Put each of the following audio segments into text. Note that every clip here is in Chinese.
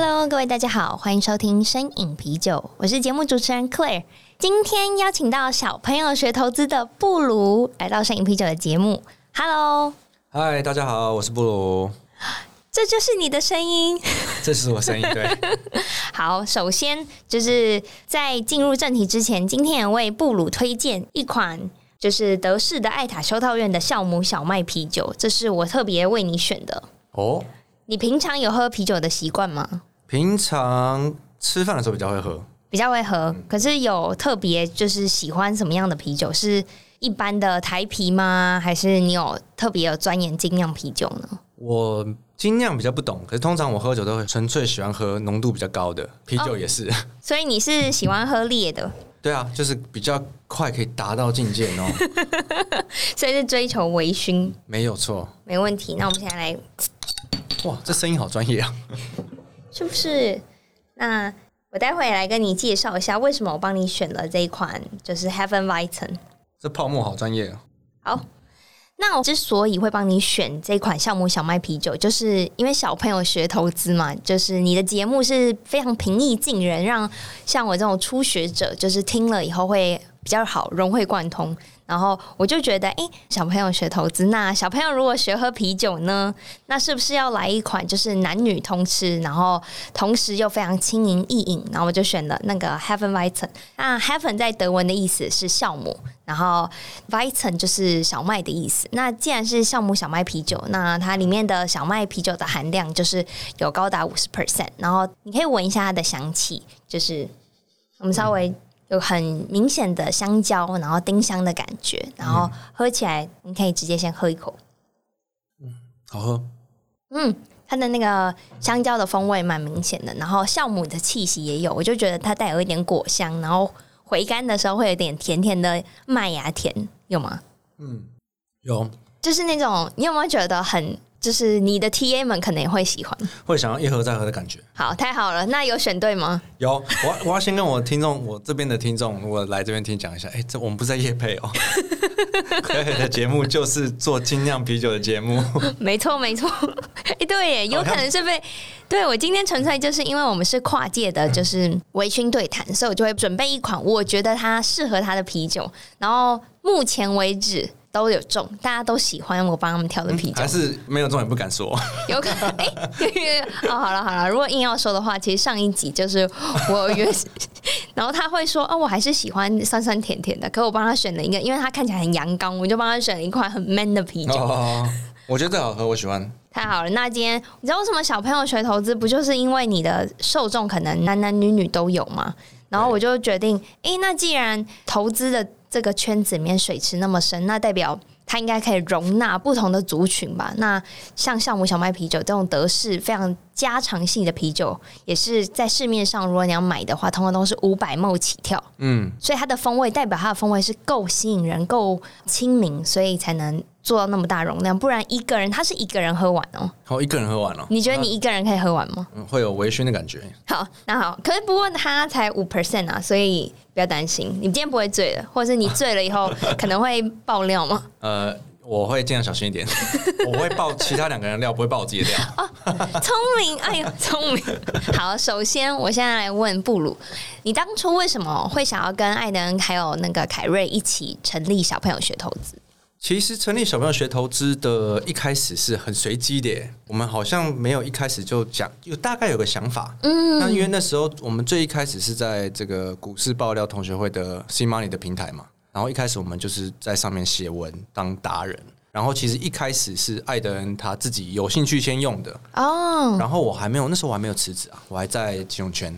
！Cheers！Hello，各位大家好，欢迎收听深饮啤酒，我是节目主持人 Claire。今天邀请到小朋友学投资的布鲁来到深饮啤酒的节目。Hello，嗨，大家好，我是布鲁。这就是你的声音，这是我声音。对，好，首先就是在进入正题之前，今天也为布鲁推荐一款就是德式的艾塔修道院的酵母小麦啤酒，这是我特别为你选的。哦，你平常有喝啤酒的习惯吗？平常吃饭的时候比较会喝，比较会喝。可是有特别就是喜欢什么样的啤酒？是一般的台啤吗？还是你有特别有钻研精酿啤酒呢？我精酿比较不懂，可是通常我喝酒都会纯粹喜欢喝浓度比较高的啤酒，也是。哦，所以你是喜欢喝烈的？对啊，就是比较快可以达到境界哦。所以是追求微醺，没有错，没问题。那我们现在来，哇，这声音好专业啊！是不是？那我待会来跟你介绍一下，为什么我帮你选了这一款，就是 Heaven Vitan。这泡沫好专业啊！好，那我之所以会帮你选这款酵母小麦啤酒，就是因为小朋友学投资嘛，就是你的节目是非常平易近人，让像我这种初学者，就是听了以后会比较好融会贯通。然后我就觉得，哎，小朋友学投资，那小朋友如果学喝啤酒呢，那是不是要来一款就是男女通吃，然后同时又非常轻盈易饮？然后我就选了那个 Hefeweizen。那 Heaven 在德文的意思是酵母，然后 Weizen 就是小麦的意思。那既然是酵母小麦啤酒，那它里面的小麦啤酒的含量就是有高达五十 percent。然后你可以闻一下它的香气，就是我们稍微。有很明显的香蕉，然后丁香的感觉，然后喝起来你可以直接先喝一口，嗯，好喝，嗯，它的那个香蕉的风味蛮明显的，然后酵母的气息也有，我就觉得它带有一点果香，然后回甘的时候会有点甜甜的麦芽甜，有吗？嗯，有，就是那种你有没有觉得很？就是你的 TA 们可能也会喜欢，会想要一盒再喝的感觉。好，太好了，那有选对吗？有，我我要先跟我听众，我这边的听众，我来这边听讲一下。哎、欸，这我们不是在夜配哦，可以的节目就是做精酿啤酒的节目。没错，没错。哎，对耶，有可能是被对我今天纯粹就是因为我们是跨界的，就是微醺对谈，所以我就会准备一款我觉得它适合它的啤酒。然后目前为止。都有中，大家都喜欢我帮他们挑的啤酒，还是没有中也不敢说。有可能哎，欸、哦，好了好了，如果硬要说的话，其实上一集就是我约，然后他会说哦，我还是喜欢酸酸甜甜的，可我帮他选了一个，因为他看起来很阳刚，我就帮他选了一款很 man 的啤酒。哦，我觉得最好喝，我喜欢。太好了，那今天你知道为什么小朋友学投资，不就是因为你的受众可能男男女女都有吗？然后我就决定，哎，那既然投资的。这个圈子里面水池那么深，那代表它应该可以容纳不同的族群吧？那像酵母小麦啤酒这种德式非常家常性的啤酒，也是在市面上，如果你要买的话，通常都是五百 ml 起跳。嗯，所以它的风味代表它的风味是够吸引人、够亲民，所以才能。做到那么大容量，不然一个人他是一个人喝完哦。好，一个人喝完了。你觉得你一个人可以喝完吗？嗯，会有微醺的感觉。好，那好，可是不过他才五 percent 啊，所以不要担心，你今天不会醉了，或者是你醉了以后 可能会爆料吗？呃，我会尽量小心一点，我会爆其他两个人料，不会爆我自己的料。哦，聪明，哎呦，聪明。好，首先我现在来问布鲁，你当初为什么会想要跟艾登还有那个凯瑞一起成立小朋友学投资？其实成立小朋友学投资的一开始是很随机的，我们好像没有一开始就讲，有大概有个想法。嗯，那因为那时候我们最一开始是在这个股市爆料同学会的 C Money 的平台嘛，然后一开始我们就是在上面写文当达人，然后其实一开始是艾德恩他自己有兴趣先用的哦，然后我还没有那时候我还没有辞职啊，我还在金融圈，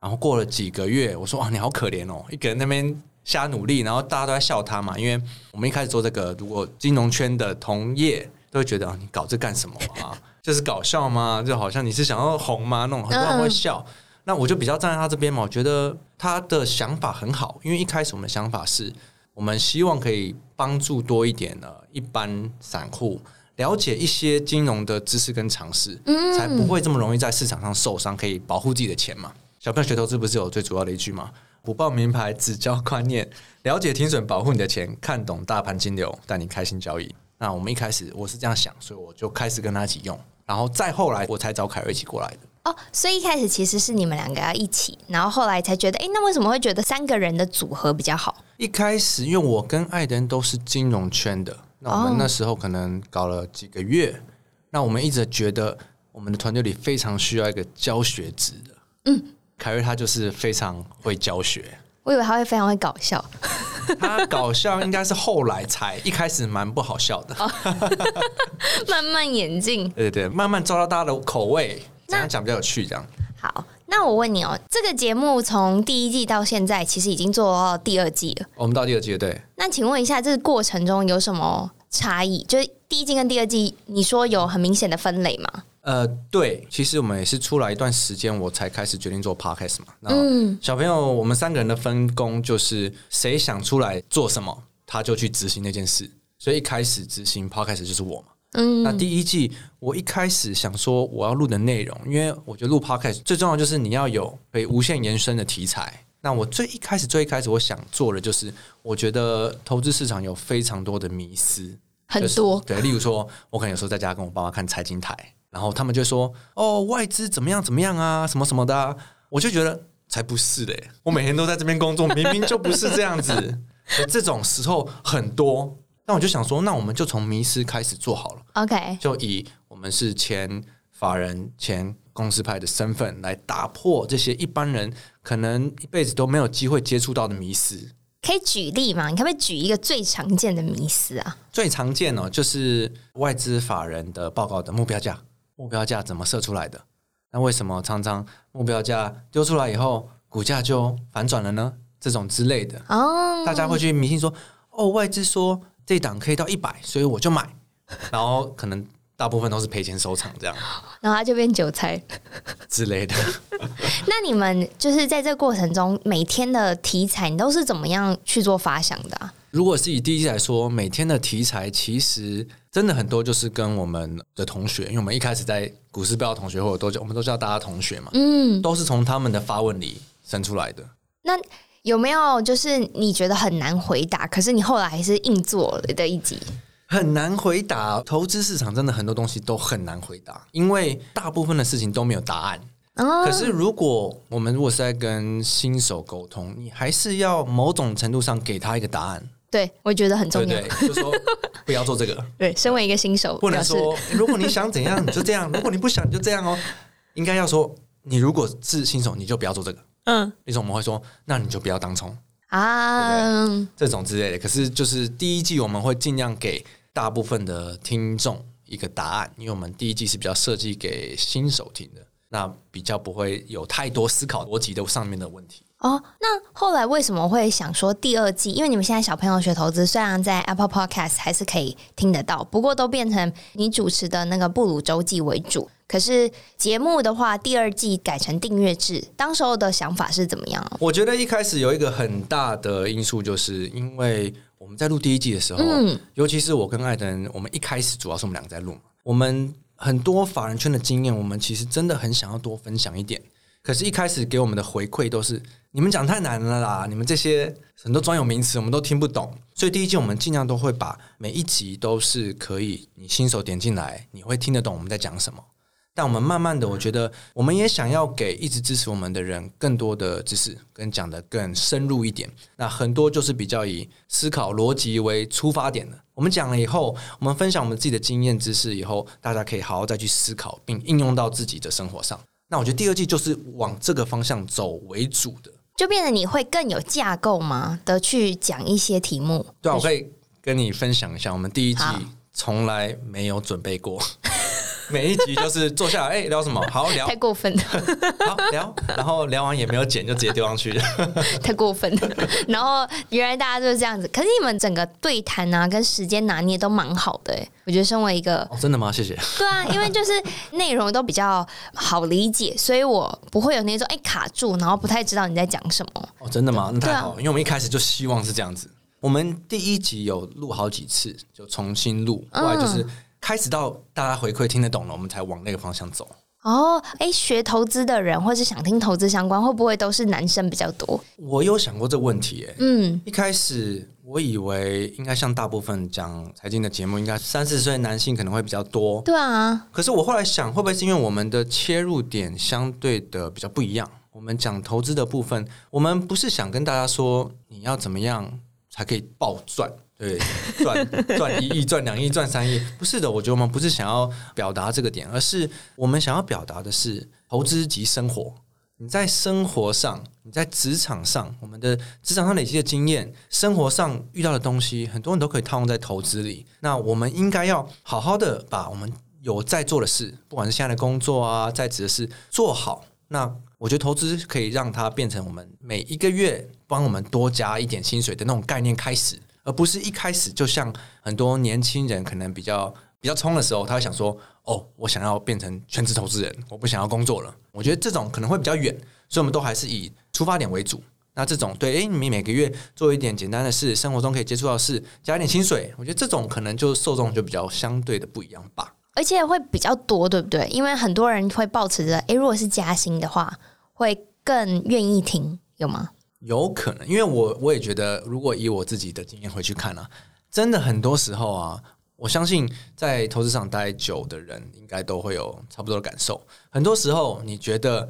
然后过了几个月，我说啊，你好可怜哦，一个人那边。瞎努力，然后大家都在笑他嘛，因为我们一开始做这个，如果金融圈的同业都会觉得啊，你搞这干什么啊？这是搞笑吗？就好像你是想要红吗？那种很多人会笑。嗯、那我就比较站在他这边嘛，我觉得他的想法很好，因为一开始我们的想法是，我们希望可以帮助多一点的一般散户了解一些金融的知识跟常识，嗯、才不会这么容易在市场上受伤，可以保护自己的钱嘛。小朋友学投资不是有最主要的一句吗？不报名牌，只教观念，了解停损，保护你的钱，看懂大盘金流，带你开心交易。那我们一开始我是这样想，所以我就开始跟他一起用，然后再后来我才找凯瑞一起过来的。哦，所以一开始其实是你们两个要一起，然后后来才觉得，哎，那为什么会觉得三个人的组合比较好？一开始因为我跟艾登都是金融圈的，那我们那时候可能搞了几个月，哦、那我们一直觉得我们的团队里非常需要一个教学职的，嗯。凯瑞他就是非常会教学，我以为他会非常会搞笑。他搞笑应该是后来才，一开始蛮不好笑的，慢慢演进。对对对，慢慢抓到大家的口味，这样讲比较有趣。这样好，那我问你哦，这个节目从第一季到现在，其实已经做到第二季了。我们到第二季了，对。那请问一下，这个过程中有什么差异？就是第一季跟第二季，你说有很明显的分类吗？呃，对，其实我们也是出来一段时间，我才开始决定做 podcast 嘛。那，小朋友，我们三个人的分工就是，谁想出来做什么，他就去执行那件事。所以一开始执行 podcast 就是我嘛。嗯，那第一季我一开始想说我要录的内容，因为我觉得录 podcast 最重要就是你要有可以无限延伸的题材。那我最一开始最一开始我想做的就是，我觉得投资市场有非常多的迷思，很多。对，例如说，我可能有时候在家跟我爸妈看财经台。然后他们就说：“哦，外资怎么样怎么样啊，什么什么的啊。”我就觉得才不是嘞！我每天都在这边工作，明明就不是这样子。这种时候很多，那我就想说，那我们就从迷失开始做好了。OK，就以我们是前法人、前公司派的身份来打破这些一般人可能一辈子都没有机会接触到的迷失。可以举例吗？你可不可以举一个最常见的迷思啊？最常见哦，就是外资法人的报告的目标价。目标价怎么设出来的？那为什么常常目标价丢出来以后，股价就反转了呢？这种之类的哦，大家会去迷信说，哦，外资说这档可以到一百，所以我就买，然后可能大部分都是赔钱收场，这样，然后他就变韭菜 之类的。那你们就是在这个过程中，每天的题材你都是怎么样去做发想的啊？如果是以第一季来说，每天的题材其实真的很多，就是跟我们的同学，因为我们一开始在股市报同学或者都叫我们都叫大家同学嘛，嗯，都是从他们的发问里生出来的。那有没有就是你觉得很难回答，可是你后来还是硬做了的一集？很难回答，投资市场真的很多东西都很难回答，因为大部分的事情都没有答案。哦，可是如果我们如果是在跟新手沟通，你还是要某种程度上给他一个答案。对，我觉得很重要。对，对，就说不要做这个。对，身为一个新手，不能说如果你想怎样你就这样，如果你不想你就这样哦。应该要说，你如果是新手，你就不要做这个。嗯，那种我们会说，那你就不要当冲啊，对对，这种之类的。可是就是第一季我们会尽量给大部分的听众一个答案，因为我们第一季是比较设计给新手听的，那比较不会有太多思考逻辑的上面的问题。哦，那后来为什么会想说第二季？因为你们现在小朋友学投资，虽然在 Apple Podcast 还是可以听得到，不过都变成你主持的那个布鲁周记为主。可是节目的话，第二季改成订阅制，当时候的想法是怎么样？我觉得一开始有一个很大的因素，就是因为我们在录第一季的时候，嗯，尤其是我跟艾登，我们一开始主要是我们两个在录嘛，我们很多法人圈的经验，我们其实真的很想要多分享一点。可是，一开始给我们的回馈都是你们讲太难了啦，你们这些很多专有名词我们都听不懂。所以第一季我们尽量都会把每一集都是可以，你新手点进来，你会听得懂我们在讲什么。但我们慢慢的，我觉得我们也想要给一直支持我们的人更多的知识，跟讲得更深入一点。那很多就是比较以思考逻辑为出发点的。我们讲了以后，我们分享我们自己的经验知识以后，大家可以好好再去思考，并应用到自己的生活上。那我觉得第二季就是往这个方向走为主的，就变得你会更有架构吗？的去讲一些题目。对啊，我可以跟你分享一下，我们第一季从来没有准备过，每一集就是坐下来，哎、欸，聊什么？好聊，太过分了。好聊，然后聊完也没有剪，就直接丢上去，太过分了。然后原来大家就是这样子，可是你们整个对谈啊，跟时间拿捏都蛮好的，哎，我觉得身为一个、哦，真的吗？谢谢。对啊，因为就是内容都比较好理解，所以我不会有那种哎、欸、卡住，然后不太知道你在讲什么。哦，真的吗？那太好，啊、因为我们一开始就希望是这样子。我们第一集有录好几次，就重新录，后来就是开始到大家回馈听得懂了，我们才往那个方向走。哦，哎，学投资的人或是想听投资相关，会不会都是男生比较多？我有想过这个问题，哎，嗯，一开始我以为应该像大部分讲财经的节目，应该三四十岁男性可能会比较多。对啊，可是我后来想，会不会是因为我们的切入点相对的比较不一样？我们讲投资的部分，我们不是想跟大家说你要怎么样。才可以暴赚，对，赚赚一亿、赚两亿、赚三亿，不是的。我觉得我们不是想要表达这个点，而是我们想要表达的是投资及生活。你在生活上，你在职场上，我们的职场上累积的经验，生活上遇到的东西，很多人都可以套用在投资里。那我们应该要好好的把我们有在做的事，不管是现在的工作啊，在职的事做好。那我觉得投资可以让它变成我们每一个月帮我们多加一点薪水的那种概念开始，而不是一开始就像很多年轻人可能比较比较冲的时候，他会想说：“哦，我想要变成全职投资人，我不想要工作了。”我觉得这种可能会比较远，所以我们都还是以出发点为主。那这种对，诶，你们每个月做一点简单的事，生活中可以接触到事，加一点薪水，我觉得这种可能就受众就比较相对的不一样吧。而且会比较多，对不对？因为很多人会抱持着，诶，如果是加薪的话，会更愿意听，有吗？有可能，因为我我也觉得，如果以我自己的经验回去看啊，真的很多时候啊，我相信在投资上待久的人，应该都会有差不多的感受。很多时候，你觉得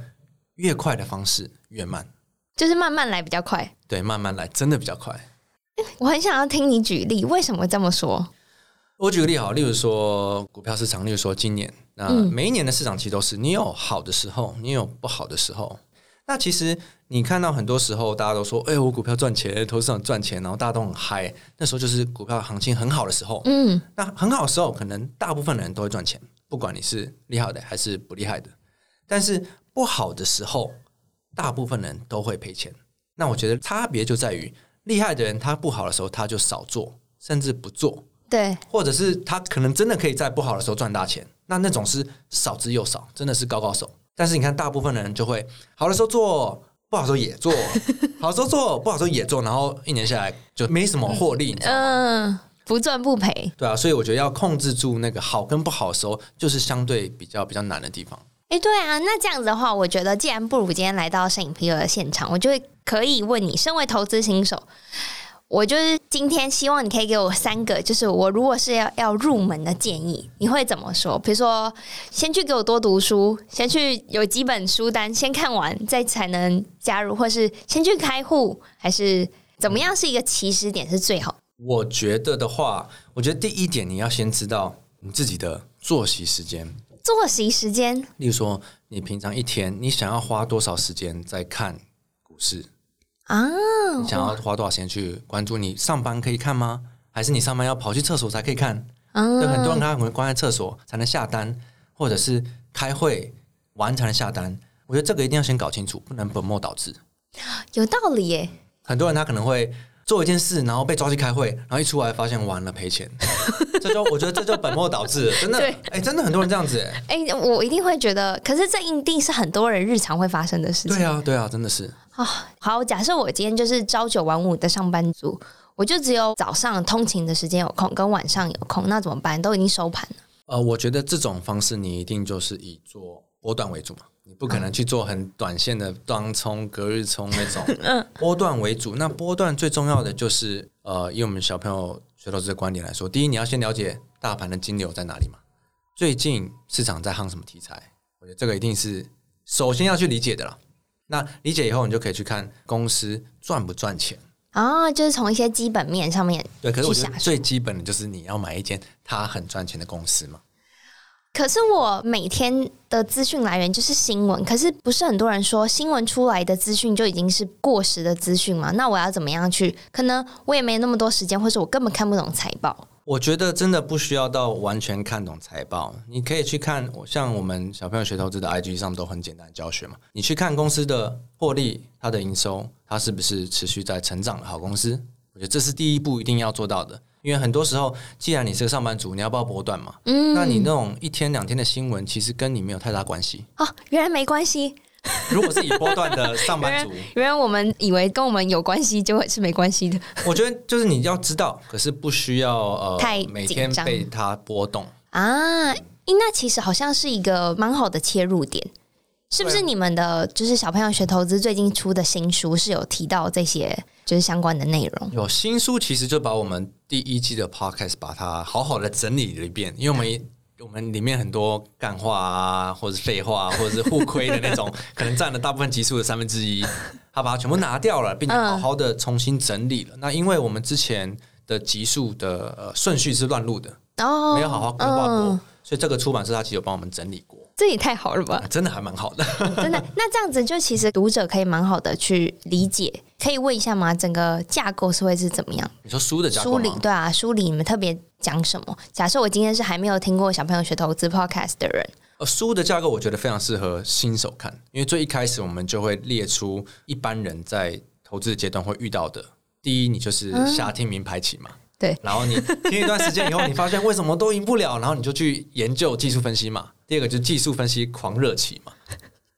越快的方式越慢，就是慢慢来比较快。对，慢慢来真的比较快。我很想要听你举例，为什么这么说？我举个例好，例如说股票市场，例如说今年，那每一年的市场其实都是你有好的时候，你有不好的时候。那其实你看到很多时候，大家都说：“哎，我股票赚钱，投资上赚钱。”然后大家都很嗨，那时候就是股票行情很好的时候。嗯，那很好的时候，可能大部分人都会赚钱，不管你是厉害的还是不厉害的。但是不好的时候，大部分人都会赔钱。那我觉得差别就在于，厉害的人他不好的时候他就少做，甚至不做。对，或者是他可能真的可以在不好的时候赚大钱，那那种是少之又少，真的是高高手。但是你看，大部分的人就会好的时候做，不好的时候也做，好的时候做，不好的时候也做，然后一年下来就没什么获利，嗯，不赚不赔。对啊，所以我觉得要控制住那个好跟不好的时候，就是相对比较比较难的地方。哎，对啊，那这样子的话，我觉得既然不如今天来到摄影啤酒的现场，我就会可以问你，身为投资新手。我就是今天希望你可以给我三个，就是我如果是要要入门的建议，你会怎么说？比如说，先去给我多读书，先去有几本书单先看完，再才能加入，或是先去开户，还是怎么样是一个起始点是最好？我觉得的话，我觉得第一点你要先知道你自己的作息时间。作息时间，例如说，你平常一天你想要花多少时间在看股市？啊，你想要花多少钱去关注？你上班可以看吗？还是你上班要跑去厕所才可以看？啊，对，很多人他可能关在厕所才能下单，或者是开会完才能下单。我觉得这个一定要先搞清楚，不能本末倒置。有道理耶。很多人他可能会做一件事，然后被抓去开会，然后一出来发现完了赔钱，这就我觉得这就本末倒置，真的。哎、欸，真的很多人这样子。哎、欸，我一定会觉得，可是这一定是很多人日常会发生的事情。对啊，对啊，真的是。啊、哦，好，假设我今天就是朝九晚五的上班族，我就只有早上通勤的时间有空，跟晚上有空，那怎么办？都已经收盘了。呃，我觉得这种方式你一定就是以做波段为主嘛，你不可能去做很短线的当冲、隔日冲那种。嗯，波段为主。那波段最重要的就是，呃，以我们小朋友学投资的观点来说，第一，你要先了解大盘的金流在哪里嘛。最近市场在夯什么题材？我觉得这个一定是首先要去理解的啦。那理解以后，你就可以去看公司赚不赚钱啊、哦，就是从一些基本面上面。对，可是我觉得最基本的就是你要买一间它很赚钱的公司嘛。可是我每天的资讯来源就是新闻，可是不是很多人说新闻出来的资讯就已经是过时的资讯吗？那我要怎么样去？可能我也没那么多时间，或是我根本看不懂财报。我觉得真的不需要到完全看懂财报，你可以去看，像我们小朋友学投资的 IG 上都很简单的教学嘛。你去看公司的获利，它的营收，它是不是持续在成长的好公司？我觉得这是第一步一定要做到的。因为很多时候，既然你是个上班族，你要报波段嘛，嗯，那你那种一天两天的新闻，其实跟你没有太大关系。哦，原来没关系。如果是以波段的上班族，原来我们以为跟我们有关系，就会是没关系的。我觉得就是你要知道，可是不需要呃，太每天被它波动啊。那其实好像是一个蛮好的切入点，是不是？你们的就是小朋友学投资最近出的新书是有提到这些就是相关的内容？有新书，其实就把我们第一季的 podcast 把它好好的整理了一遍，因为我们。我们里面很多干话啊，或者是废话，或者是互亏的那种，可能占了大部分集数的三分之一。他把它全部拿掉了，并且好好的重新整理了。嗯、那因为我们之前的集数的呃顺序是乱录的，哦，没有好好规划过，嗯、所以这个出版社他其实有帮我们整理过。这也太好了吧！真的还蛮好的，真的。那这样子就其实读者可以蛮好的去理解。可以问一下吗？整个架构是会是怎么样？你说书的架构？书里对啊，书里你们特别讲什么？假设我今天是还没有听过小朋友学投资 podcast 的人，呃，书的架构我觉得非常适合新手看，因为最一开始我们就会列出一般人在投资阶段会遇到的。第一，你就是瞎听名牌起嘛。嗯对，然后你听一段时间以后，你发现为什么都赢不了，然后你就去研究技术分析嘛。第二个就是技术分析狂热期嘛，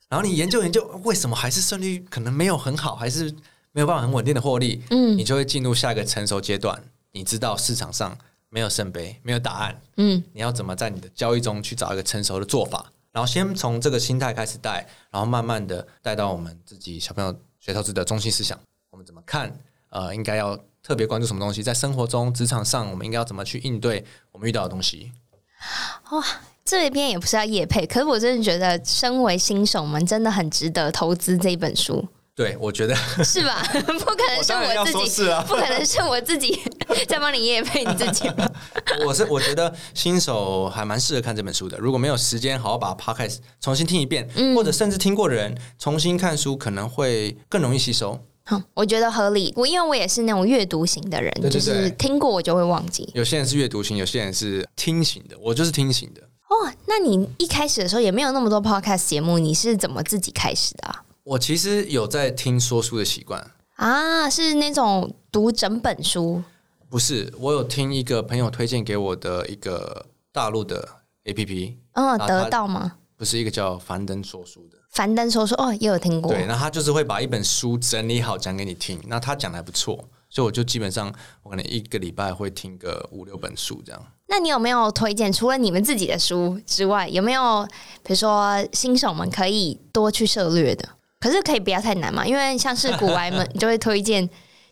然后你研究研究为什么还是胜率可能没有很好，还是没有办法很稳定的获利，嗯，你就会进入下一个成熟阶段。你知道市场上没有圣杯，没有答案，嗯，你要怎么在你的交易中去找一个成熟的做法？然后先从这个心态开始带，然后慢慢的带到我们自己小朋友学投资的中心思想，我们怎么看？呃，应该要。特别关注什么东西？在生活中、职场上，我们应该要怎么去应对我们遇到的东西？哇，这一篇也不是要夜配，可是我真的觉得，身为新手们真的很值得投资这一本书。对，我觉得 是吧？不可能是我自己，啊、不可能是我自己在帮你夜配你自己吧。我是我觉得新手还蛮适合看这本书的。如果没有时间好好把 Podcast 重新听一遍，嗯、或者甚至听过的人重新看书，可能会更容易吸收。我觉得合理。我因为我也是那种阅读型的人，对对对，就是听过我就会忘记。有些人是阅读型，有些人是听型的。我就是听型的。哦，那你一开始的时候也没有那么多 podcast 节目，你是怎么自己开始的啊？我其实有在听说书的习惯啊，是那种读整本书？不是，我有听一个朋友推荐给我的一个大陆的 APP。嗯，得到吗？不是一个叫樊登说书的。樊登说书哦，也有听过。对，那他就是会把一本书整理好讲给你听。那他讲的还不错，所以我就基本上我可能一个礼拜会听个五六本书这样。那你有没有推荐？除了你们自己的书之外，有没有比如说新手们可以多去涉略的？可是可以不要太难嘛，因为像是股癌们就会推荐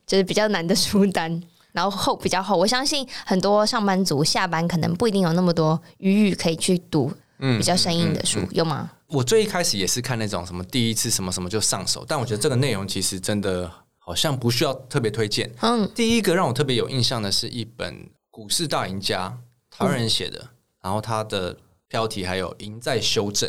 就是比较难的书单，然后厚比较厚。我相信很多上班族下班可能不一定有那么多余裕可以去读比较生硬的书，嗯嗯嗯、有吗？我最一开始也是看那种什么第一次什么什么就上手，但我觉得这个内容其实真的好像不需要特别推荐。嗯，第一个让我特别有印象的是一本《股市大赢家》，台湾人写的，嗯、然后它的标题还有“赢在修正”。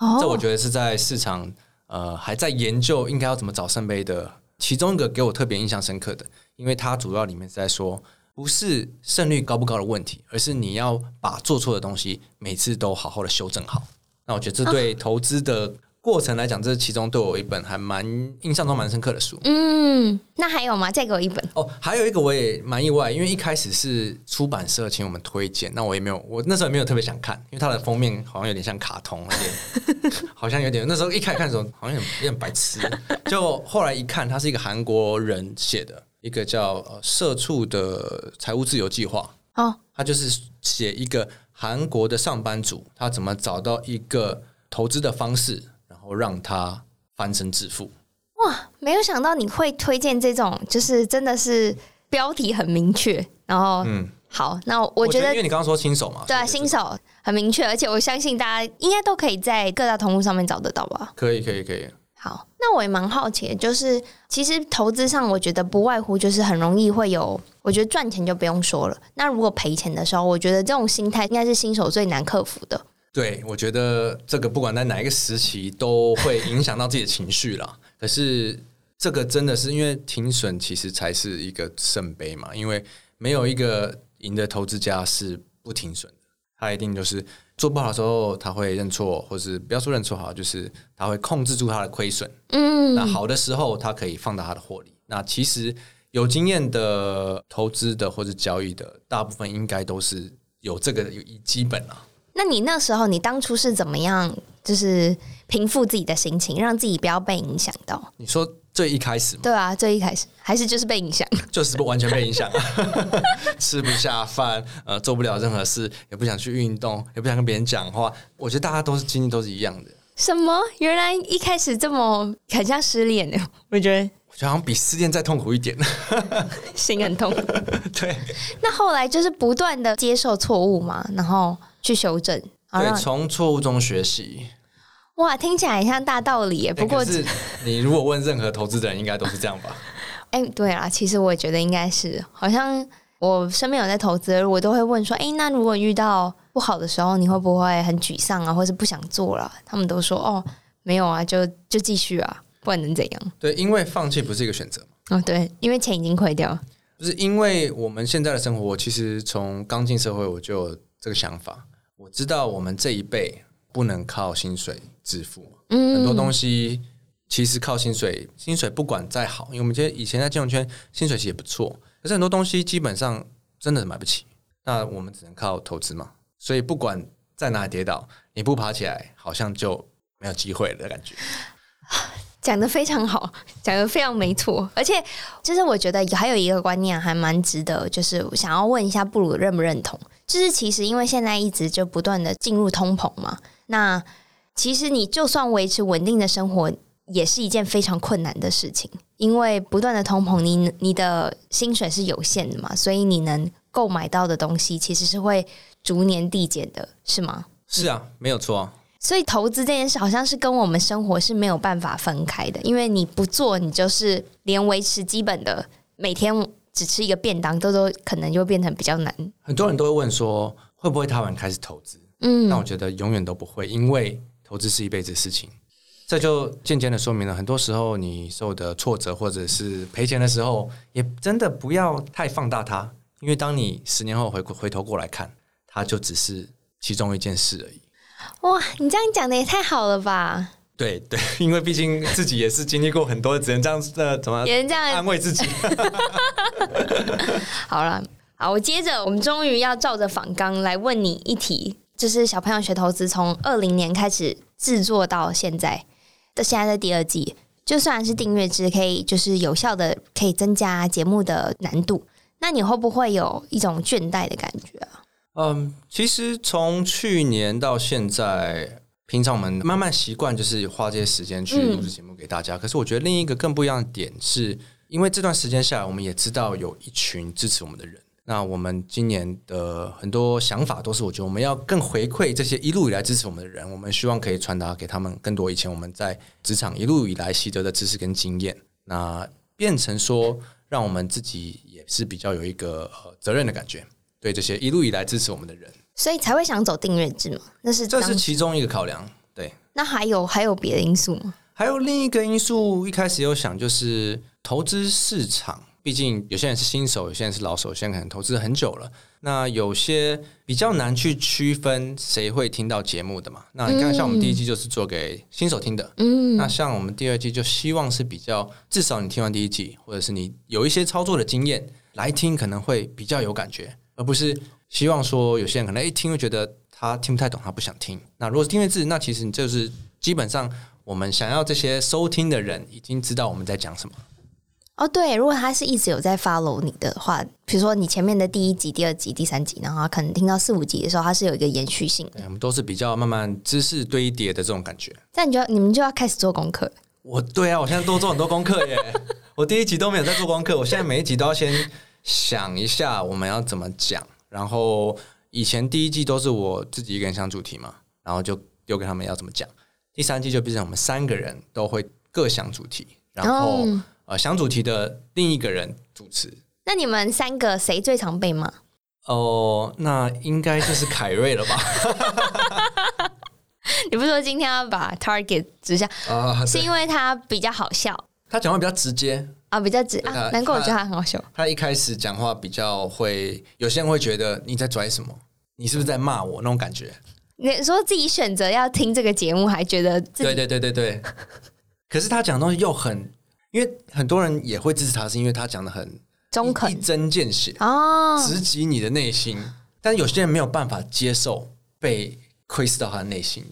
哦，这我觉得是在市场呃还在研究应该要怎么找圣杯的其中一个给我特别印象深刻的，因为它主要里面是在说不是胜率高不高的问题，而是你要把做错的东西每次都好好的修正好。那我觉得这对投资的过程来讲，这其中对我一本还蛮印象中蛮深刻的书。嗯，那还有吗？再给我一本。哦，还有一个我也蛮意外，因为一开始是出版社请我们推荐，那我也没有，我那时候也没有特别想看，因为它的封面好像有点像卡通，有点 好像有点那时候一开始看的时候好像有点白痴，就后来一看，它是一个韩国人写的，一个叫呃社畜的财务自由计划。哦，他就是写一个。韩国的上班族，他怎么找到一个投资的方式，然后让他翻身致富？哇，没有想到你会推荐这种，就是真的是标题很明确，然后嗯，好，那我觉得，因为你刚刚说新手嘛，对啊，新手很明确，而且我相信大家应该都可以在各大通路上面找得到吧？可以，可以，可以。好，那我也蛮好奇，就是其实投资上，我觉得不外乎就是很容易会有，我觉得赚钱就不用说了。那如果赔钱的时候，我觉得这种心态应该是新手最难克服的。对，我觉得这个不管在哪一个时期都会影响到自己的情绪啦。可是这个真的是因为停损其实才是一个圣杯嘛，因为没有一个赢的投资家是不停损的，他一定就是做不好的时候他会认错，或是不要说认错好，就是他会控制住他的亏损。嗯，那好的时候他可以放大他的获利。那其实有经验的投资的或者交易的，大部分应该都是有这个有基本啊。那你那时候你当初是怎么样，就是平复自己的心情，让自己不要被影响到？你说。最一开始吗？对啊，最一开始还是就是被影响，就是不完全被影响，吃不下饭，呃，做不了任何事，也不想去运动，也不想跟别人讲话。我觉得大家都是经历都是一样的。什么？原来一开始这么很像失恋呢？我觉得，我觉得好像比失恋再痛苦一点，心很痛。对。那后来就是不断的接受错误嘛，然后去修正，对，从错误中学习。哇，听起来很像大道理耶。不过，是 你如果问任何投资的人，应该都是这样吧？哎、欸，对啊，其实我也觉得应该是。好像我身边有在投资，我都会问说：“哎、欸，那如果遇到不好的时候，你会不会很沮丧啊，或是不想做了？”他们都说：“哦，没有啊，就就继续啊，不然能怎样？”对，因为放弃不是一个选择嘛。哦，对，因为钱已经亏掉。就是因为我们现在的生活，我其实从刚进社会我就有这个想法。我知道我们这一辈不能靠薪水。致富，嗯，很多东西其实靠薪水，薪水不管再好，因为我们觉得以前在金融圈薪水其实也不错，可是很多东西基本上真的买不起，那我们只能靠投资嘛。所以不管在哪里跌倒，你不爬起来，好像就没有机会的感觉。讲的非常好，讲的非常没错，而且就是我觉得还有一个观念还蛮值得，就是想要问一下布鲁认不认同？就是其实因为现在一直就不断的进入通膨嘛，那。其实你就算维持稳定的生活，也是一件非常困难的事情，因为不断的通膨，你你的薪水是有限的嘛，所以你能购买到的东西其实是会逐年递减的，是吗？是啊，没有错啊。所以投资这件事好像是跟我们生活是没有办法分开的，因为你不做，你就是连维持基本的每天只吃一个便当，都都可能就变成比较难。很多人都会问说，会不会台湾开始投资？嗯，那我觉得永远都不会，因为。投资是一辈子的事情，这就渐渐的说明了，很多时候你受的挫折或者是赔钱的时候，也真的不要太放大它，因为当你十年后回回头过来看，它就只是其中一件事而已。哇，你这样讲的也太好了吧？对对，因为毕竟自己也是经历过很多，只能这样呃，怎么也能这样安慰自己。好了，好，我接着，我们终于要照着访纲来问你一题。就是小朋友学投资，从二零年开始制作到现在，到现在的第二季，就算是订阅制，可以就是有效的可以增加节目的难度。那你会不会有一种倦怠的感觉啊？嗯，其实从去年到现在，平常我们慢慢习惯，就是花这些时间去录制节目给大家。嗯。可是我觉得另一个更不一样的点是，因为这段时间下来，我们也知道有一群支持我们的人。那我们今年的很多想法都是，我觉得我们要更回馈这些一路以来支持我们的人，我们希望可以传达给他们更多以前我们在职场一路以来习得的知识跟经验，那变成说，让我们自己也是比较有一个责任的感觉，对这些一路以来支持我们的人，所以才会想走订阅制嘛？那是这是其中一个考量，对。那还有还有别的因素吗？还有另一个因素，一开始有想就是投资市场。毕竟有些人是新手，有些人是老手，有些人可能投资很久了。那有些比较难去区分谁会听到节目的嘛？那你看，像我们第一季就是做给新手听的，嗯，那像我们第二季就希望是比较，至少你听完第一季，或者是你有一些操作的经验来听，可能会比较有感觉，而不是希望说有些人可能一听就觉得他听不太懂，他不想听。那如果是订阅制，那其实你就是基本上我们想要这些收听的人已经知道我们在讲什么。哦，对，如果他是一直有在 follow 你的话，比如说你前面的第一集、第二集、第三集，然后他可能听到四五集的时候，它是有一个延续性的。我们都是比较慢慢知识堆叠的这种感觉。那你就你们就要开始做功课。我对啊，我现在多做很多功课耶。我第一集都没有在做功课，我现在每一集都要先想一下我们要怎么讲。然后以前第一季都是我自己一个人想主题嘛，然后就丢给他们要怎么讲。第三季就变成我们三个人都会各想主题，然后。哦呃，想主题的另一个人主持。那你们三个谁最常被骂？哦，那应该就是凯瑞了吧？你不是说今天要把 target 指向？啊，是因为他比较好笑，他讲话比较直接，啊，比较直啊。难怪我觉得他很好笑。他一开始讲话比较会，有些人会觉得你在拽什么？你是不是在骂我那种感觉？你说自己选择要听这个节目，还觉得自己对对对对对。可是他讲的东西又很，因为很多人也会支持他，是因为他讲的很中肯、一针见血哦，直击你的内心。但有些人没有办法接受被窥视到他的内心。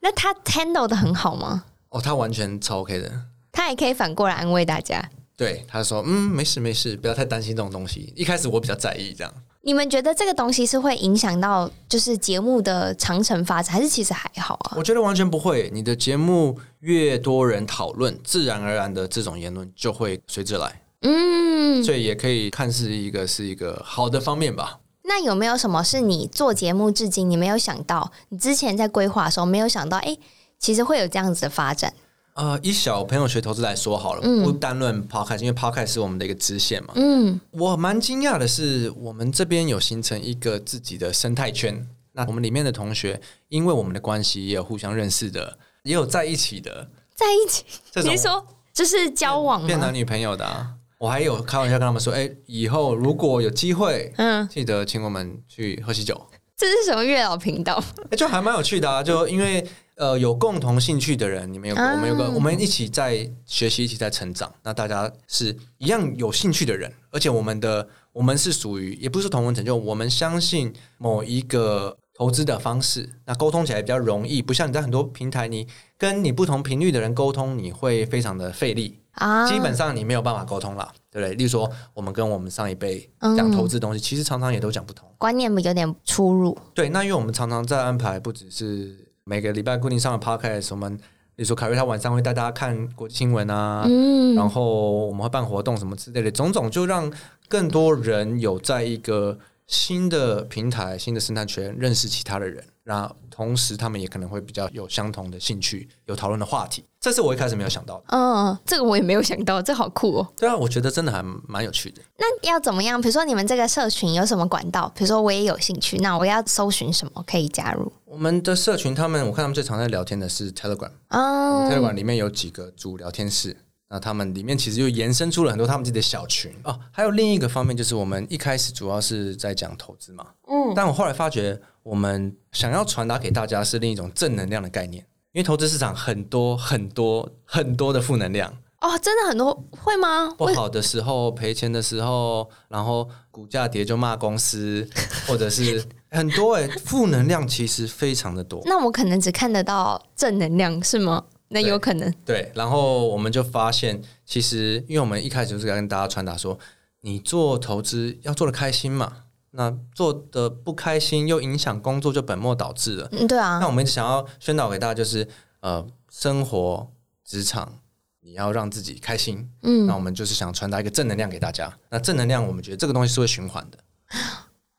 那他 handle 的很好吗？哦，他完全超 OK 的。他也可以反过来安慰大家。对，他说：“嗯，没事没事，不要太担心这种东西。”一开始我比较在意这样。你们觉得这个东西是会影响到就是节目的长程发展，还是其实还好啊？我觉得完全不会。你的节目越多人讨论，自然而然的这种言论就会随之来。嗯，所以也可以看是一个是一个好的方面吧。那有没有什么是你做节目至今你没有想到，你之前在规划的时候没有想到，哎，其实会有这样子的发展？呃，以小朋友学投资来说好了，嗯、不单论 Podcast，因为 Podcast 是我们的一个支线嘛。嗯，我蛮惊讶的是，我们这边有形成一个自己的生态圈。那我们里面的同学，因为我们的关系，也有互相认识的，也有在一起的，在一起。你说这是交往？变男女朋友的、啊。我还有开玩笑跟他们说，哎，以后如果有机会，嗯，记得请我们去喝喜酒。这是什么月老频道？哎，就还蛮有趣的啊，就因为。呃，有共同兴趣的人，你们有个，我们有个，我们一起在学习，一起在成长。那大家是一样有兴趣的人，而且我们的我们是属于，也不是同文成，就我们相信某一个投资的方式，那沟通起来比较容易。不像你在很多平台，你跟你不同频率的人沟通，你会非常的费力啊。基本上你没有办法沟通了，对不对？例如说，我们跟我们上一辈讲投资东西，其实常常也都讲不通，观念有点出入。对，那因为我们常常在安排，不只是。每个礼拜固定上的 podcast，我们比如说凯瑞他晚上会带大家看国际新闻啊，嗯，然后我们会办活动什么之类的，种种就让更多人有在一个新的平台、新的生态圈认识其他的人。那同时，他们也可能会比较有相同的兴趣，有讨论的话题。这是我一开始没有想到的。嗯，这个我也没有想到，这好酷哦。对啊，我觉得真的还蛮有趣的。那要怎么样？比如说你们这个社群有什么管道？比如说我也有兴趣，那我要搜寻什么可以加入？我们的社群，他们我看他们最常在聊天的是 Telegram。嗯，Telegram 里面有几个主聊天室。那他们里面其实又延伸出了很多他们自己的小群哦。还有另一个方面，就是我们一开始主要是在讲投资嘛。嗯，但我后来发觉，我们想要传达给大家是另一种正能量的概念，因为投资市场很多很多很多的负能量哦，真的很多会吗？不好的时候赔钱的时候，然后股价跌就骂公司，或者是很多哎，负能量其实非常的多。那我可能只看得到正能量是吗？那有可能对，对，然后我们就发现，其实因为我们一开始就是要跟大家传达说，你做投资要做的开心嘛，那做的不开心又影响工作，就本末倒置了。嗯，对啊。那我们想要宣导给大家，就是呃，生活职场你要让自己开心。嗯，那我们就是想传达一个正能量给大家。那正能量，我们觉得这个东西是会循环的。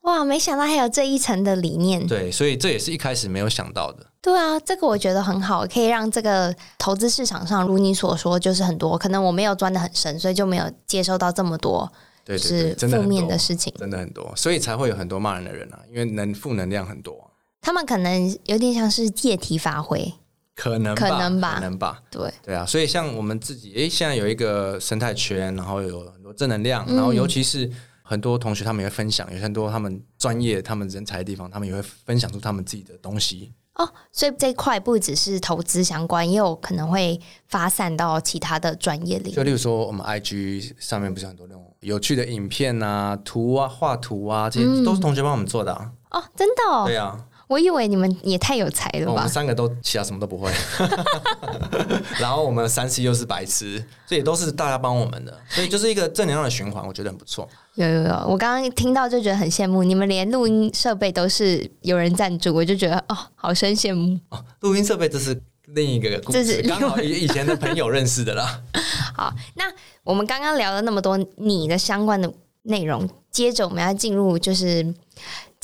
哇，没想到还有这一层的理念。对，所以这也是一开始没有想到的。对啊，这个我觉得很好，可以让这个投资市场上，如你所说，就是很多可能我没有钻的很深，所以就没有接收到这么多，是负面的事情，真的很多，所以才会有很多骂人的人啊，因为能负能量很多。他们可能有点像是借题发挥，可能可能吧，可能吧，对对啊，所以像我们自己，诶，现在有一个生态圈，然后有很多正能量，然后尤其是。很多同学他们也会分享，有很多他们专业、他们人才的地方，他们也会分享出他们自己的东西。哦，所以这一块不只是投资相关，也有可能会发散到其他的专业领域。就例如说，我们 IG 上面不是很多那种有趣的影片啊、图啊、画图啊，这些都是同学帮我们做的啊。哦，真的哦？对啊。我以为你们也太有才了吧？我们三个都其他什么都不会 然后我们三 C 又是白痴，这也都是大家帮我们的，所以就是一个正能量的循环，我觉得很不错。有有有，我刚刚听到就觉得很羡慕，你们连录音设备都是有人赞助，我就觉得哦，好生羡慕。哦，录音设备这是另一个故事，刚好以以前的朋友认识的啦。好，那我们刚刚聊了那么多你的相关的内容，接着我们要进入就是。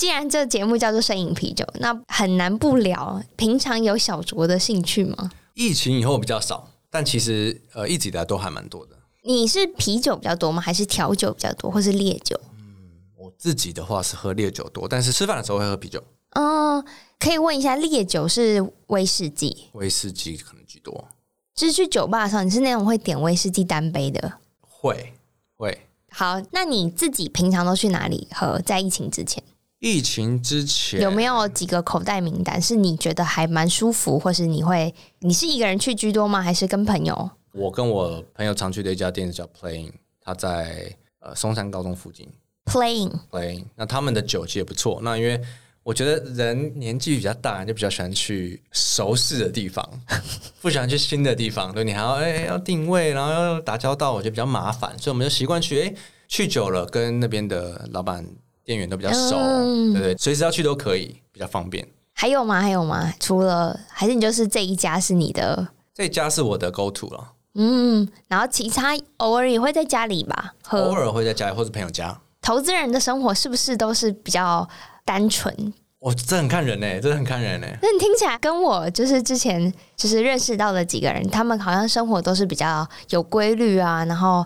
既然这个节目叫做“声饮啤酒”，那很难不聊。平常有小酌的兴趣吗？疫情以后比较少，但其实呃一直以来都还蛮多的。你是啤酒比较多吗？还是调酒比较多，或是烈酒？嗯，我自己的话是喝烈酒多，但是吃饭的时候会喝啤酒。嗯，可以问一下，烈酒是威士忌？威士忌可能居多。就是去酒吧的时候，你是那种会点威士忌单杯的？会会。好，那你自己平常都去哪里喝？在疫情之前？疫情之前有没有几个口袋名单是你觉得还蛮舒服，或是你会你是一个人去居多吗？还是跟朋友？我跟我朋友常去的一家店叫 Playing，他在呃松山高中附近。Playing Playing，那他们的酒其实也不错。那因为我觉得人年纪比较大，就比较喜欢去熟悉的地方，不喜欢去新的地方。对，你还要哎、欸、要定位，然后要打交道，我觉得比较麻烦。所以我们就习惯去哎、欸、去久了，跟那边的老板。店员都比较熟，嗯、对对，随时要去都可以，比较方便。还有吗？还有吗？除了还是你就是这一家是你的？这一家是我的 go to 了。嗯，然后其他偶尔也会在家里吧，偶尔会在家里或者朋友家。投资人的生活是不是都是比较单纯？我这很看人呢，这很看人呢。那你听起来跟我就是之前就是认识到的几个人，他们好像生活都是比较有规律啊，然后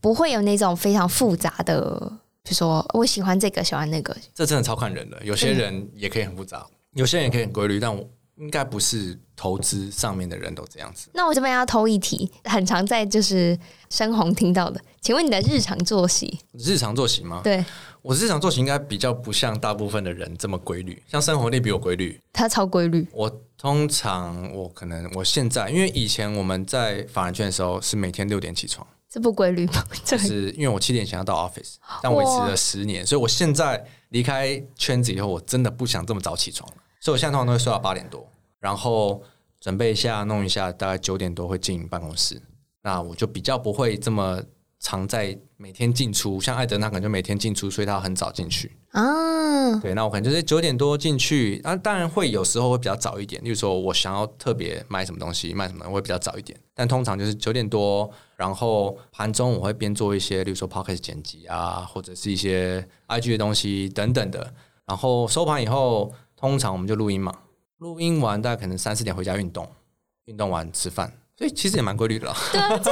不会有那种非常复杂的。就说我喜欢这个，喜欢那个，这真的超看人的。有些人也可以很复杂，有些人也可以很规律，但我应该不是投资上面的人都这样子。那我这边要偷一题，很常在就是深红听到的，请问你的日常作息？日常作息吗？对，我日常作息应该比较不像大部分的人这么规律，像生活力比我规律，他超规律。我通常我可能我现在，因为以前我们在法人圈的时候是每天六点起床。这不规律吗？就是因为我七点前要到 office，但维持了十年，所以我现在离开圈子以后，我真的不想这么早起床，所以我现在通常都会睡到八点多，然后准备一下弄一下，大概九点多会进办公室，那我就比较不会这么。常在每天进出，像艾德那可能就每天进出，所以他很早进去啊。对，那我可能就是九点多进去，啊，当然会有时候会比较早一点。例如说我想要特别买什么东西，卖什么，我会比较早一点。但通常就是九点多，然后盘中我会边做一些，例如说 podcast 剪辑啊，或者是一些 IG 的东西等等的。然后收盘以后，通常我们就录音嘛，录音完大概可能三四点回家运动，运动完吃饭。所以其实也蛮规律的啦。对啊，这。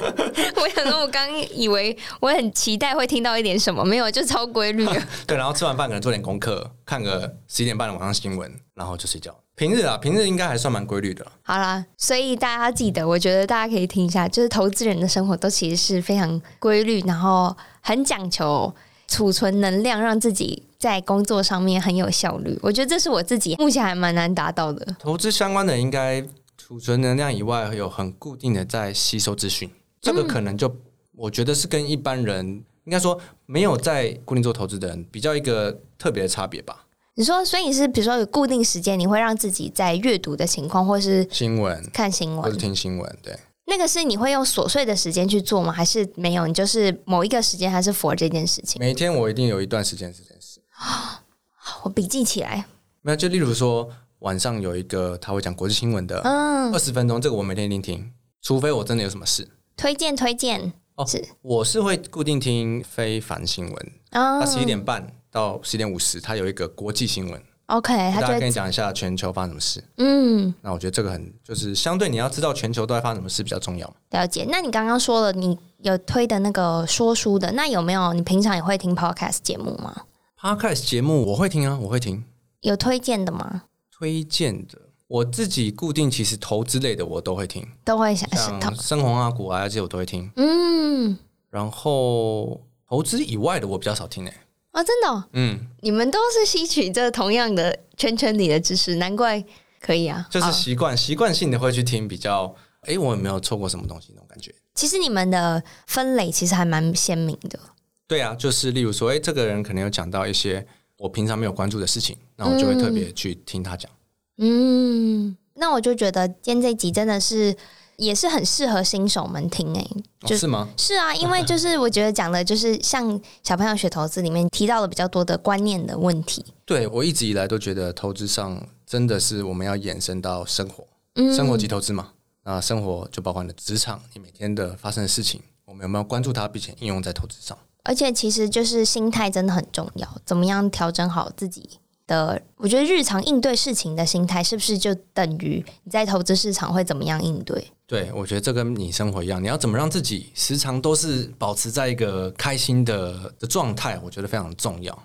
我想说，我刚以为我很期待会听到一点什么，没有，就超规律。对，然后吃完饭可能做点功课，看个十一点半的晚上新闻，然后就睡觉。平日啊，平日应该还算蛮规律的。好啦，所以大家记得，我觉得大家可以听一下，就是投资人的生活都其实是非常规律，然后很讲求储存能量，让自己在工作上面很有效率。我觉得这是我自己目前还蛮难达到的。投资相关的应该。储存能量以外，有很固定的在吸收资讯，这个可能就我觉得是跟一般人应该说没有在固定做投资的人比较一个特别的差别吧。你说，所以你是比如说有固定时间，你会让自己在阅读的情况，或是新闻看新闻，或者听新闻？对，那个是你会用琐碎的时间去做吗？还是没有？你就是某一个时间还是 for 这件事情？每天我一定有一段时间是这件事。好，我笔记起来。没有，就例如说。晚上有一个他会讲国际新闻的，嗯，二十分钟，这个我每天一定听，除非我真的有什么事。推荐推荐哦，是，我是会固定听非凡新闻，啊，十一点半到十一点五十，他有一个国际新闻，OK，他就会跟你讲一下全球发生什么事，嗯，那我觉得这个很就是相对你要知道全球都在发生什么事比较重要。了解，那你刚刚说了你有推的那个说书的，那有没有你平常也会听 Podcast 节目吗？Podcast 节目我会听啊，我会听，有推荐的吗？推荐的，我自己固定其实投资类的我都会听，都会想像深红啊、股啊这些我都会听。嗯，然后投资以外的我比较少听诶、欸。哦，真的、哦？嗯，你们都是吸取这同样的圈圈里的知识，难怪可以啊。就是习惯习惯性的会去听比较，哎，我有没有错过什么东西那种感觉？其实你们的分类其实还蛮鲜明的。对啊，就是例如说，哎，这个人可能有讲到一些。我平常没有关注的事情，那我就会特别去听他讲。嗯，那我就觉得今天这一集真的是也是很适合新手们听诶、欸，就是吗？是啊，因为就是我觉得讲的就是像小朋友学投资里面提到了比较多的观念的问题。对，我一直以来都觉得投资上真的是我们要延伸到生活，嗯、生活及投资嘛。那生活就包括你的职场，你每天的发生的事情，我们有没有关注它，并且应用在投资上？而且其实就是心态真的很重要，怎么样调整好自己的？我觉得日常应对事情的心态，是不是就等于你在投资市场会怎么样应对？对，我觉得这跟你生活一样，你要怎么让自己时常都是保持在一个开心的的状态，我觉得非常重要。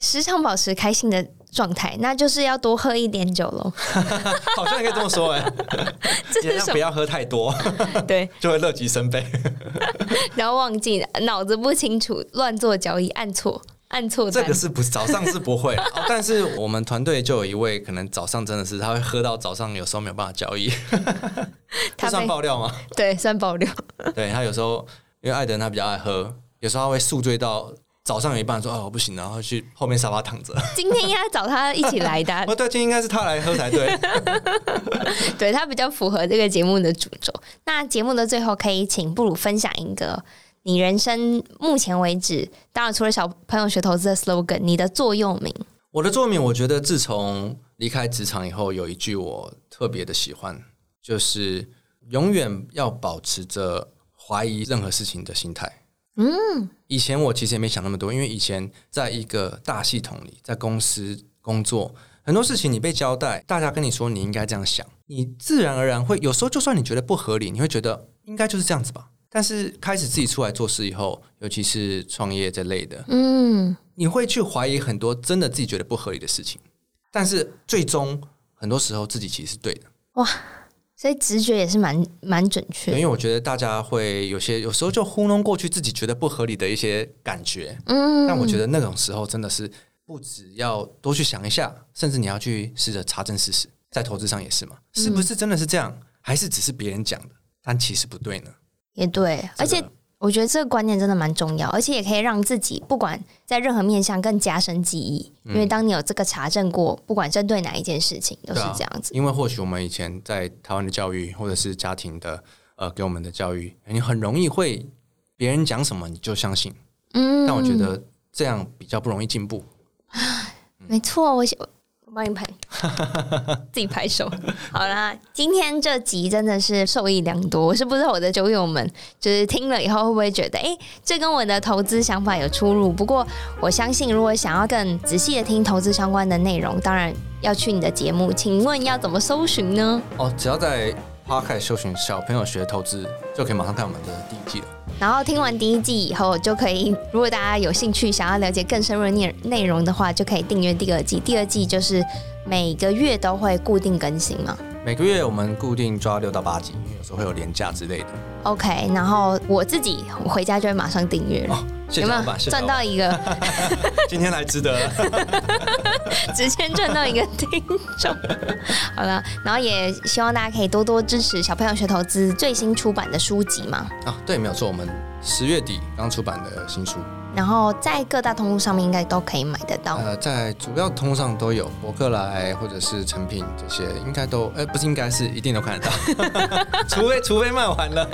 时常保持开心的状态，那就是要多喝一点酒喽。好像也可以这么说哎，尽量不要喝太多，对，就会乐极生悲。然后忘记脑子不清楚，乱做交易，按错按错。这个是不早上是不会，但是我们团队就有一位可能早上真的是他会喝到早上，有时候没有办法交易。他算爆料吗？对，算爆料。对他有时候因为艾德他比较爱喝，有时候他会宿醉到。早上有一半说哦，我不行，然后去后面沙发躺着。今天应该找他一起来的。哦，对，今天应该是他来喝才对。对，他比较符合这个节目的主轴。那节目的最后，可以请布鲁分享一个你人生目前为止，当然除了小朋友学投资的 slogan，你的座右铭。我的座右铭，我觉得自从离开职场以后，有一句我特别的喜欢，就是永远要保持着怀疑任何事情的心态。嗯，以前我其实也没想那么多，因为以前在一个大系统里，在公司工作，很多事情你被交代，大家跟你说你应该这样想，你自然而然会有时候就算你觉得不合理，你会觉得应该就是这样子吧。但是开始自己出来做事以后，尤其是创业这类的，嗯，你会去怀疑很多真的自己觉得不合理的事情，但是最终很多时候自己其实是对的。哇。所以直觉也是蛮蛮准确的，因为我觉得大家会有些有时候就糊弄过去自己觉得不合理的一些感觉，嗯，但我觉得那种时候真的是不只要多去想一下，甚至你要去试着查证事实，在投资上也是嘛，是不是真的是这样，还是只是别人讲的，但其实不对呢？也对，而且。我觉得这个观念真的蛮重要，而且也可以让自己不管在任何面向更加深记忆。因为当你有这个查证过，不管针对哪一件事情都是这样子。因为或许我们以前在台湾的教育，或者是家庭的呃给我们的教育，你很容易会别人讲什么你就相信。嗯，但我觉得这样比较不容易进步。没错，我想。帮你拍，自己拍手。好啦，今天这集真的是受益良多。我是不知道我的酒友们就是听了以后会不会觉得，哎、这跟我的投资想法有出入。不过我相信，如果想要更仔细的听投资相关的内容，当然要去你的节目。请问要怎么搜寻呢？哦，只要在 p o 搜寻“小朋友学投资”，就可以马上看我们的第一季了。然后听完第一季以后，就可以，如果大家有兴趣想要了解更深入的内内容的话，就可以订阅第二季。第二季就是每个月都会固定更新嘛。每个月我们固定抓六到八集，因为有时候会有连假之类的。OK，然后我自己回家就会马上订阅了。有没有赚到一个？今天来值得，直接赚到一个听众。好了，然后也希望大家可以多多支持小朋友学投资最新出版的书籍嘛。啊、哦，对，没有错，我们十月底刚出版的新书。然后在各大通路上面应该都可以买得到。呃，在主要通路上都有，博客来或者是成品这些，应该都，呃，不是应该是一定都看得到，除非除非卖完了。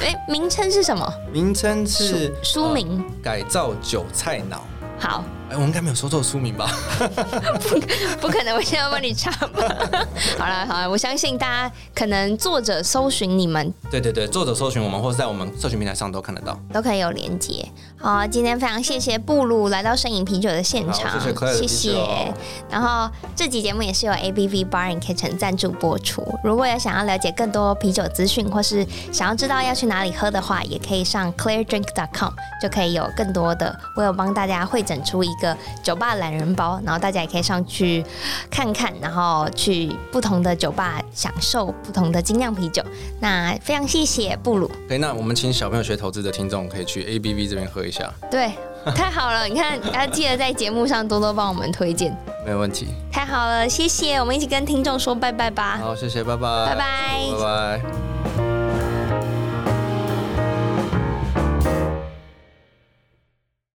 哎，名称是什么？名称是书，名、呃，改造韭菜脑。好。哎，我应该没有说错书名吧？不，不可能，我现在要帮你查吧。好了，好了，我相信大家可能作者搜寻你们，对对对，作者搜寻我们，或者在我们社群平台上都看得到，都可以有连接。好，今天非常谢谢布鲁来到摄影啤酒的现场，谢谢，谢谢。然后这集节目也是由 ABV Bar and Kitchen 赞助播出。如果有想要了解更多啤酒资讯，或是想要知道要去哪里喝的话，也可以上 ClearDrink.com，就可以有更多的。我有帮大家会整出一。个酒吧懒人包，然后大家也可以上去看看，然后去不同的酒吧享受不同的精酿啤酒。那非常谢谢布鲁。哎，那我们请小朋友学投资的听众可以去 ABV 这边喝一下。对，太好了！你看，要记得在节目上多多帮我们推荐。没有问题。太好了，谢谢！我们一起跟听众说拜拜吧。好，谢谢，拜拜，拜拜，拜拜。